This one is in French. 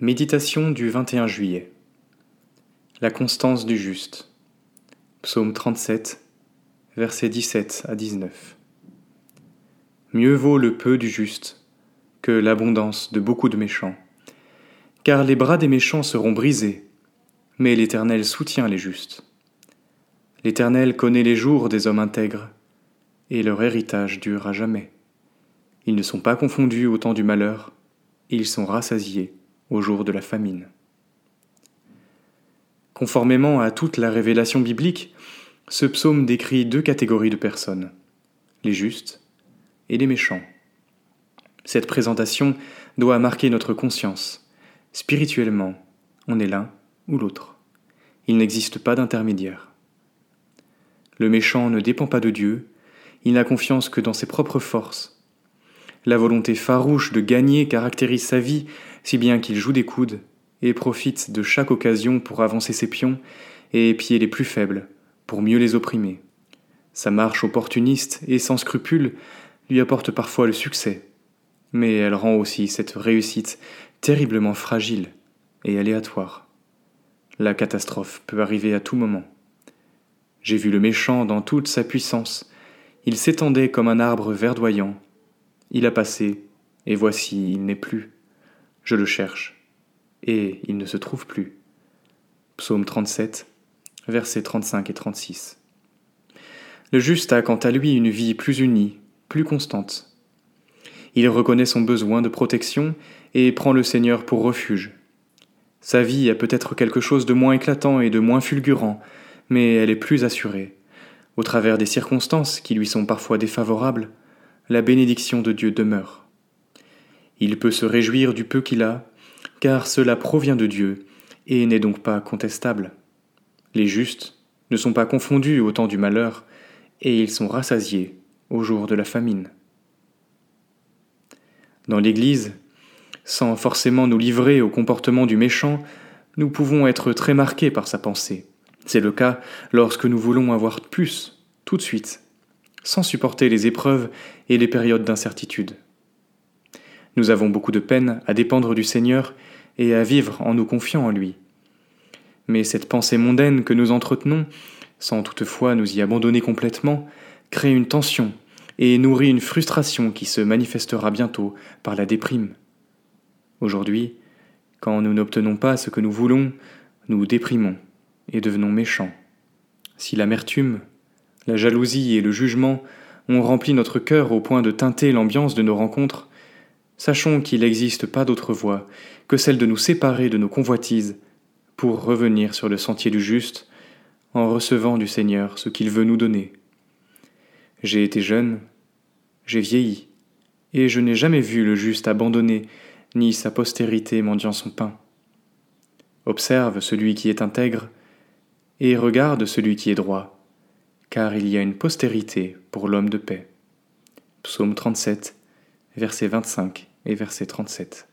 Méditation du 21 juillet. La constance du juste. Psaume 37, versets 17 à 19. Mieux vaut le peu du juste que l'abondance de beaucoup de méchants. Car les bras des méchants seront brisés, mais l'Éternel soutient les justes. L'Éternel connaît les jours des hommes intègres, et leur héritage dure jamais. Ils ne sont pas confondus au temps du malheur, ils sont rassasiés au jour de la famine. Conformément à toute la révélation biblique, ce psaume décrit deux catégories de personnes, les justes et les méchants. Cette présentation doit marquer notre conscience. Spirituellement, on est l'un ou l'autre. Il n'existe pas d'intermédiaire. Le méchant ne dépend pas de Dieu, il n'a confiance que dans ses propres forces la volonté farouche de gagner caractérise sa vie, si bien qu'il joue des coudes et profite de chaque occasion pour avancer ses pions et épier les plus faibles, pour mieux les opprimer. Sa marche opportuniste et sans scrupule lui apporte parfois le succès, mais elle rend aussi cette réussite terriblement fragile et aléatoire. La catastrophe peut arriver à tout moment. J'ai vu le méchant dans toute sa puissance. Il s'étendait comme un arbre verdoyant il a passé, et voici, il n'est plus. Je le cherche, et il ne se trouve plus. Psaume 37, versets 35 et 36. Le juste a quant à lui une vie plus unie, plus constante. Il reconnaît son besoin de protection et prend le Seigneur pour refuge. Sa vie a peut-être quelque chose de moins éclatant et de moins fulgurant, mais elle est plus assurée. Au travers des circonstances qui lui sont parfois défavorables, la bénédiction de Dieu demeure. Il peut se réjouir du peu qu'il a, car cela provient de Dieu, et n'est donc pas contestable. Les justes ne sont pas confondus au temps du malheur, et ils sont rassasiés au jour de la famine. Dans l'Église, sans forcément nous livrer au comportement du méchant, nous pouvons être très marqués par sa pensée. C'est le cas lorsque nous voulons avoir plus, tout de suite, sans supporter les épreuves et les périodes d'incertitude. Nous avons beaucoup de peine à dépendre du Seigneur et à vivre en nous confiant en lui. Mais cette pensée mondaine que nous entretenons, sans toutefois nous y abandonner complètement, crée une tension et nourrit une frustration qui se manifestera bientôt par la déprime. Aujourd'hui, quand nous n'obtenons pas ce que nous voulons, nous déprimons et devenons méchants. Si l'amertume, la jalousie et le jugement ont rempli notre cœur au point de teinter l'ambiance de nos rencontres, sachons qu'il n'existe pas d'autre voie que celle de nous séparer de nos convoitises pour revenir sur le sentier du juste en recevant du Seigneur ce qu'il veut nous donner. J'ai été jeune, j'ai vieilli, et je n'ai jamais vu le juste abandonné, ni sa postérité mendiant son pain. Observe celui qui est intègre, et regarde celui qui est droit car il y a une postérité pour l'homme de paix. Psaume 37, versets 25 et verset 37.